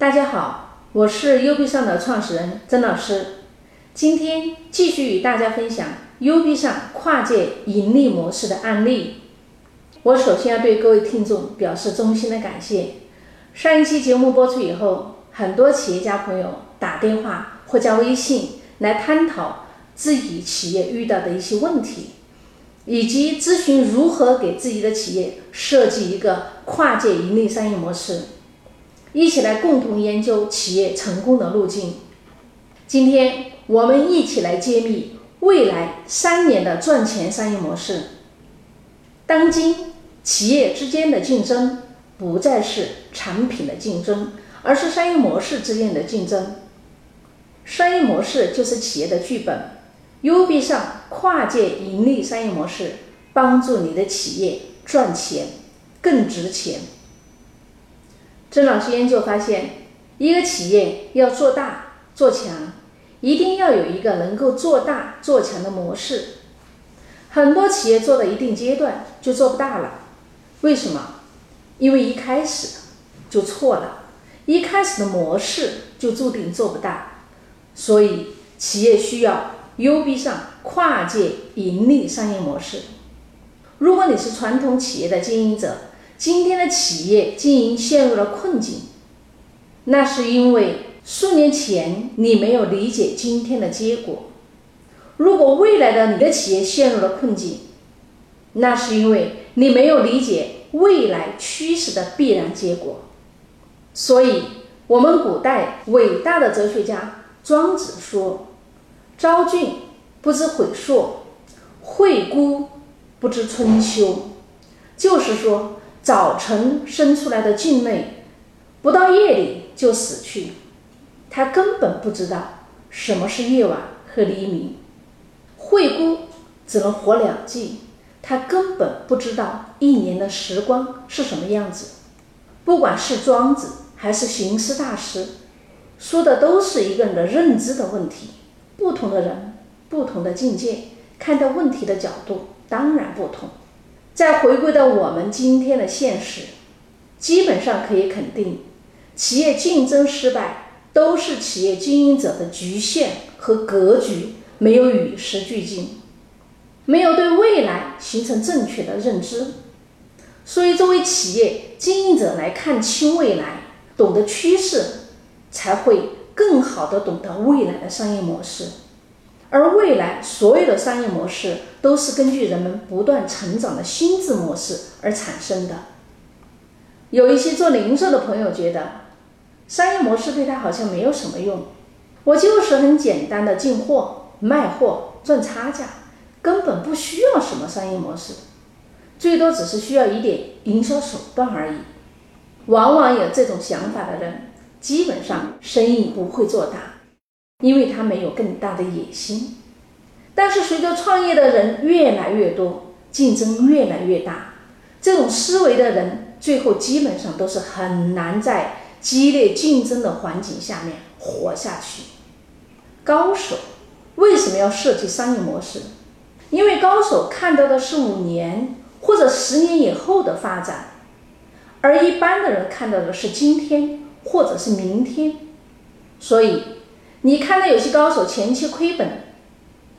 大家好，我是 U B 上的创始人曾老师，今天继续与大家分享 U B 上跨界盈利模式的案例。我首先要对各位听众表示衷心的感谢。上一期节目播出以后，很多企业家朋友打电话或加微信来探讨自己企业遇到的一些问题，以及咨询如何给自己的企业设计一个跨界盈利商业模式，一起来共同研究企业成功的路径。今天我们一起来揭秘未来三年的赚钱商业模式。当今企业之间的竞争。不再是产品的竞争，而是商业模式之间的竞争。商业模式就是企业的剧本。U B 上跨界盈利商业模式，帮助你的企业赚钱更值钱。曾老师研究发现，一个企业要做大做强，一定要有一个能够做大做强的模式。很多企业做到一定阶段就做不大了，为什么？因为一开始就错了，一开始的模式就注定做不大，所以企业需要 U B 上跨界盈利商业模式。如果你是传统企业的经营者，今天的企业经营陷入了困境，那是因为数年前你没有理解今天的结果。如果未来的你的企业陷入了困境，那是因为你没有理解。未来趋势的必然结果，所以，我们古代伟大的哲学家庄子说：“昭君不知悔朔，惠姑不知春秋。”就是说，早晨生出来的菌类，不到夜里就死去，他根本不知道什么是夜晚和黎明。惠姑只能活两季。他根本不知道一年的时光是什么样子。不管是庄子还是行思大师，说的都是一个人的认知的问题。不同的人，不同的境界，看待问题的角度当然不同。再回归到我们今天的现实，基本上可以肯定，企业竞争失败都是企业经营者的局限和格局没有与时俱进。没有对未来形成正确的认知，所以作为企业经营者来看清未来，懂得趋势，才会更好的懂得未来的商业模式。而未来所有的商业模式都是根据人们不断成长的心智模式而产生的。有一些做零售的朋友觉得，商业模式对他好像没有什么用，我就是很简单的进货、卖货、赚差价。根本不需要什么商业模式，最多只是需要一点营销手段而已。往往有这种想法的人，基本上生意不会做大，因为他没有更大的野心。但是随着创业的人越来越多，竞争越来越大，这种思维的人最后基本上都是很难在激烈竞争的环境下面活下去。高手为什么要设计商业模式？因为高手看到的是五年或者十年以后的发展，而一般的人看到的是今天或者是明天。所以，你看到有些高手前期亏本，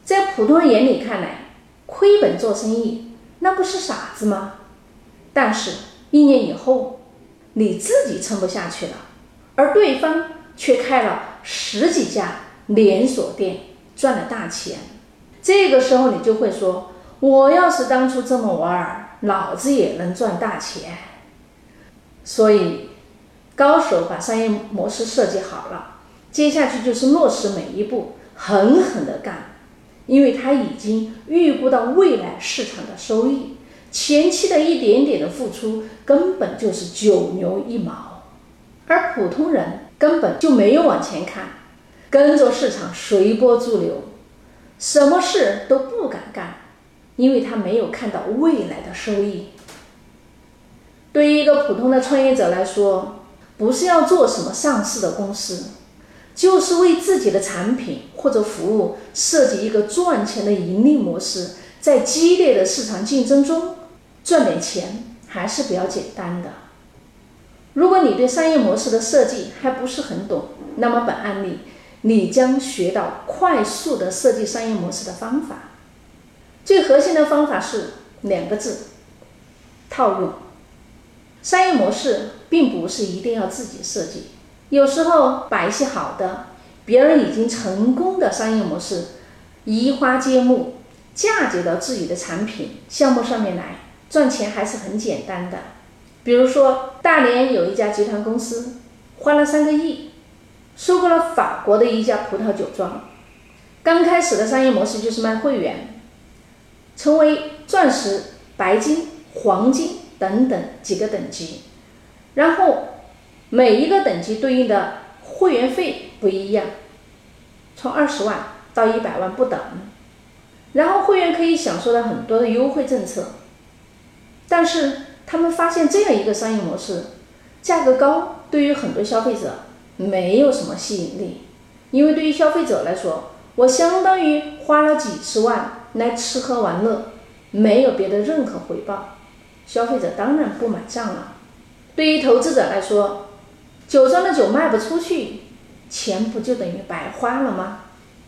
在普通人眼里看来，亏本做生意那不是傻子吗？但是，一年以后，你自己撑不下去了，而对方却开了十几家连锁店，赚了大钱。这个时候你就会说：“我要是当初这么玩，老子也能赚大钱。”所以，高手把商业模式设计好了，接下去就是落实每一步，狠狠的干，因为他已经预估到未来市场的收益，前期的一点点的付出根本就是九牛一毛，而普通人根本就没有往前看，跟着市场随波逐流。什么事都不敢干，因为他没有看到未来的收益。对于一个普通的创业者来说，不是要做什么上市的公司，就是为自己的产品或者服务设计一个赚钱的盈利模式，在激烈的市场竞争中赚点钱，还是比较简单的。如果你对商业模式的设计还不是很懂，那么本案例你将学到快速的设计商业模式的方法。最核心的方法是两个字：套用。商业模式并不是一定要自己设计，有时候把一些好的、别人已经成功的商业模式移花接木，嫁接到自己的产品项目上面来，赚钱还是很简单的。比如说，大连有一家集团公司花了三个亿，收购了法国的一家葡萄酒庄。刚开始的商业模式就是卖会员，成为钻石、白金、黄金等等几个等级，然后每一个等级对应的会员费不一样，从二十万到一百万不等。然后会员可以享受到很多的优惠政策，但是。他们发现这样一个商业模式，价格高，对于很多消费者没有什么吸引力。因为对于消费者来说，我相当于花了几十万来吃喝玩乐，没有别的任何回报，消费者当然不买账了。对于投资者来说，酒庄的酒卖不出去，钱不就等于白花了吗？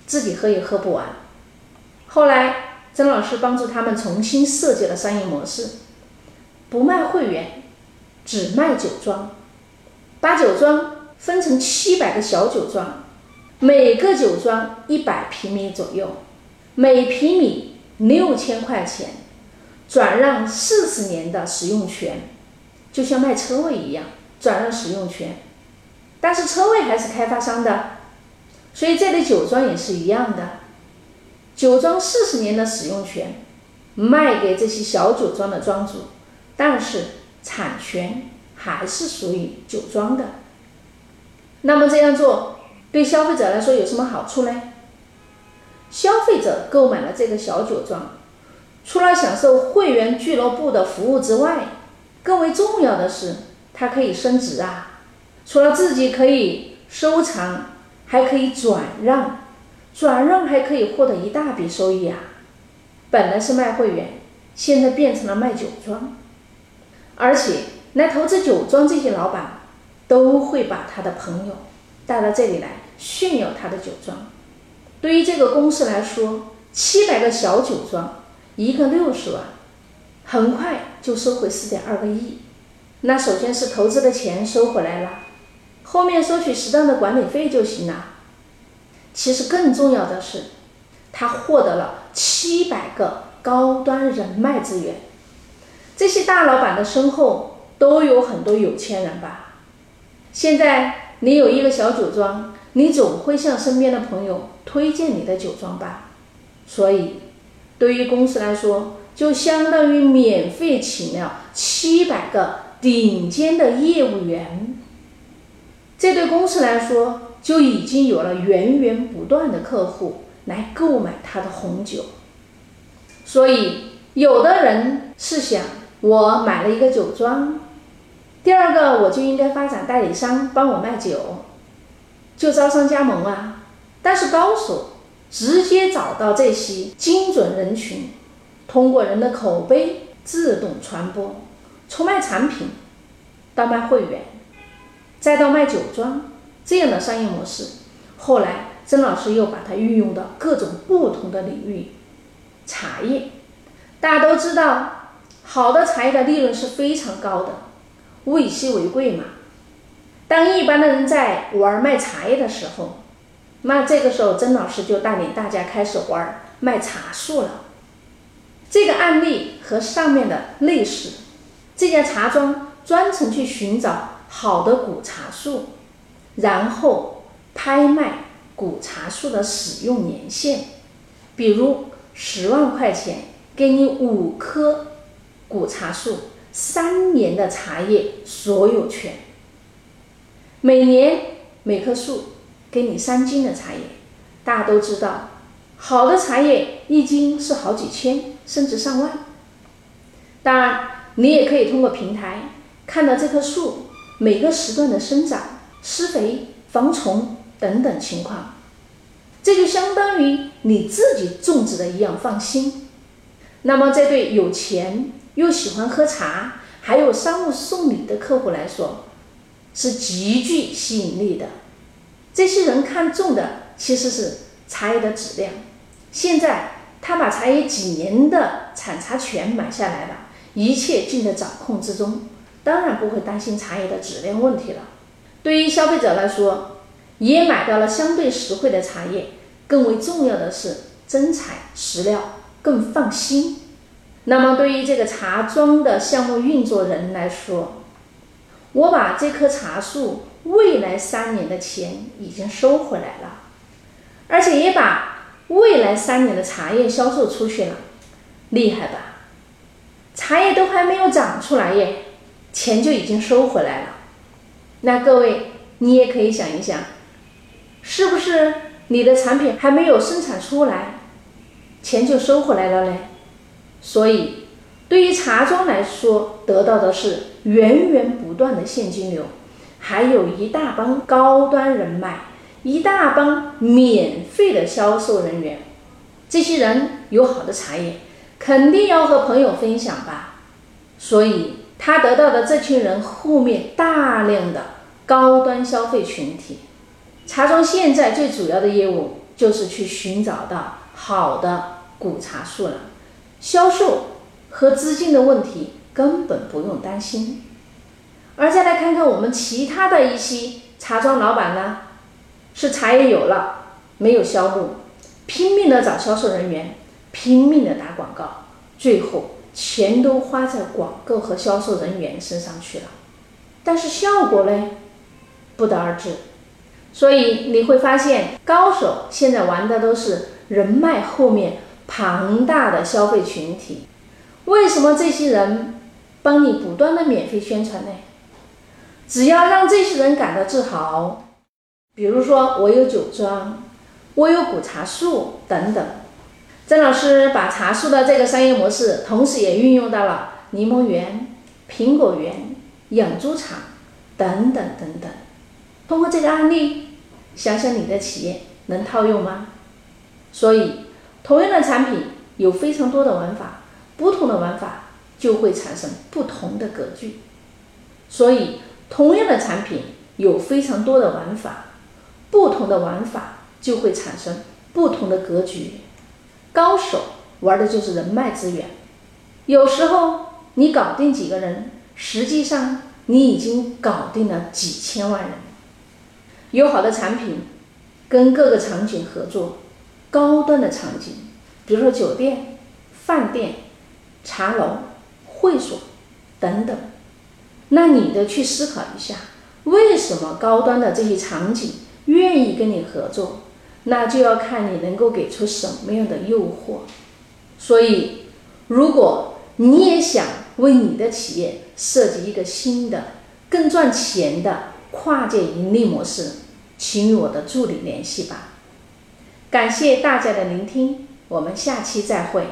自己喝也喝不完。后来，曾老师帮助他们重新设计了商业模式。不卖会员，只卖酒庄，把酒庄分成七百个小酒庄，每个酒庄一百平米左右，每平米六千块钱，转让四十年的使用权，就像卖车位一样，转让使用权，但是车位还是开发商的，所以这类酒庄也是一样的，酒庄四十年的使用权，卖给这些小酒庄的庄主。但是产权还是属于酒庄的。那么这样做对消费者来说有什么好处呢？消费者购买了这个小酒庄，除了享受会员俱乐部的服务之外，更为重要的是，它可以升值啊！除了自己可以收藏，还可以转让，转让还可以获得一大笔收益啊！本来是卖会员，现在变成了卖酒庄。而且来投资酒庄这些老板，都会把他的朋友带到这里来炫耀他的酒庄。对于这个公司来说，七百个小酒庄，一个六十万，很快就收回四点二个亿。那首先是投资的钱收回来了，后面收取适当的管理费就行了。其实更重要的是，他获得了七百个高端人脉资源。这些大老板的身后都有很多有钱人吧？现在你有一个小酒庄，你总会向身边的朋友推荐你的酒庄吧？所以，对于公司来说，就相当于免费请了七百个顶尖的业务员。这对公司来说，就已经有了源源不断的客户来购买他的红酒。所以，有的人是想。我买了一个酒庄，第二个我就应该发展代理商帮我卖酒，就招商加盟啊。但是高手直接找到这些精准人群，通过人的口碑自动传播，从卖产品到卖会员，再到卖酒庄这样的商业模式。后来曾老师又把它运用到各种不同的领域，茶叶，大家都知道。好的茶叶的利润是非常高的，物以稀为贵嘛。当一般的人在玩卖茶叶的时候，那这个时候曾老师就带领大家开始玩卖茶树了。这个案例和上面的类似，这家茶庄专程去寻找好的古茶树，然后拍卖古茶树的使用年限，比如十万块钱给你五棵。古茶树三年的茶叶所有权，每年每棵树给你三斤的茶叶。大家都知道，好的茶叶一斤是好几千，甚至上万。当然，你也可以通过平台看到这棵树每个时段的生长、施肥、防虫等等情况，这就相当于你自己种植的一样放心。那么，这对有钱。又喜欢喝茶，还有商务送礼的客户来说，是极具吸引力的。这些人看重的其实是茶叶的质量。现在他把茶叶几年的产茶权买下来了，一切尽在掌控之中，当然不会担心茶叶的质量问题了。对于消费者来说，也买到了相对实惠的茶叶，更为重要的是真材实料，更放心。那么，对于这个茶庄的项目运作人来说，我把这棵茶树未来三年的钱已经收回来了，而且也把未来三年的茶叶销售出去了，厉害吧？茶叶都还没有长出来耶，钱就已经收回来了。那各位，你也可以想一想，是不是你的产品还没有生产出来，钱就收回来了嘞？所以，对于茶庄来说，得到的是源源不断的现金流，还有一大帮高端人脉，一大帮免费的销售人员。这些人有好的茶叶，肯定要和朋友分享吧。所以，他得到的这群人后面大量的高端消费群体。茶庄现在最主要的业务就是去寻找到好的古茶树了。销售和资金的问题根本不用担心，而再来看看我们其他的一些茶庄老板呢，是茶叶有了没有销路，拼命的找销售人员，拼命的打广告，最后钱都花在广告和销售人员身上去了，但是效果呢，不得而知。所以你会发现，高手现在玩的都是人脉后面。庞大的消费群体，为什么这些人帮你不断的免费宣传呢？只要让这些人感到自豪，比如说我有酒庄，我有古茶树等等。曾老师把茶树的这个商业模式，同时也运用到了柠檬园、苹果园、养猪场等等等等。通过这个案例，想想你的企业能套用吗？所以。同样的产品有非常多的玩法，不同的玩法就会产生不同的格局。所以，同样的产品有非常多的玩法，不同的玩法就会产生不同的格局。高手玩的就是人脉资源，有时候你搞定几个人，实际上你已经搞定了几千万人。有好的产品，跟各个场景合作。高端的场景，比如说酒店、饭店、茶楼、会所等等，那你的去思考一下，为什么高端的这些场景愿意跟你合作？那就要看你能够给出什么样的诱惑。所以，如果你也想为你的企业设计一个新的、更赚钱的跨界盈利模式，请与我的助理联系吧。感谢大家的聆听，我们下期再会。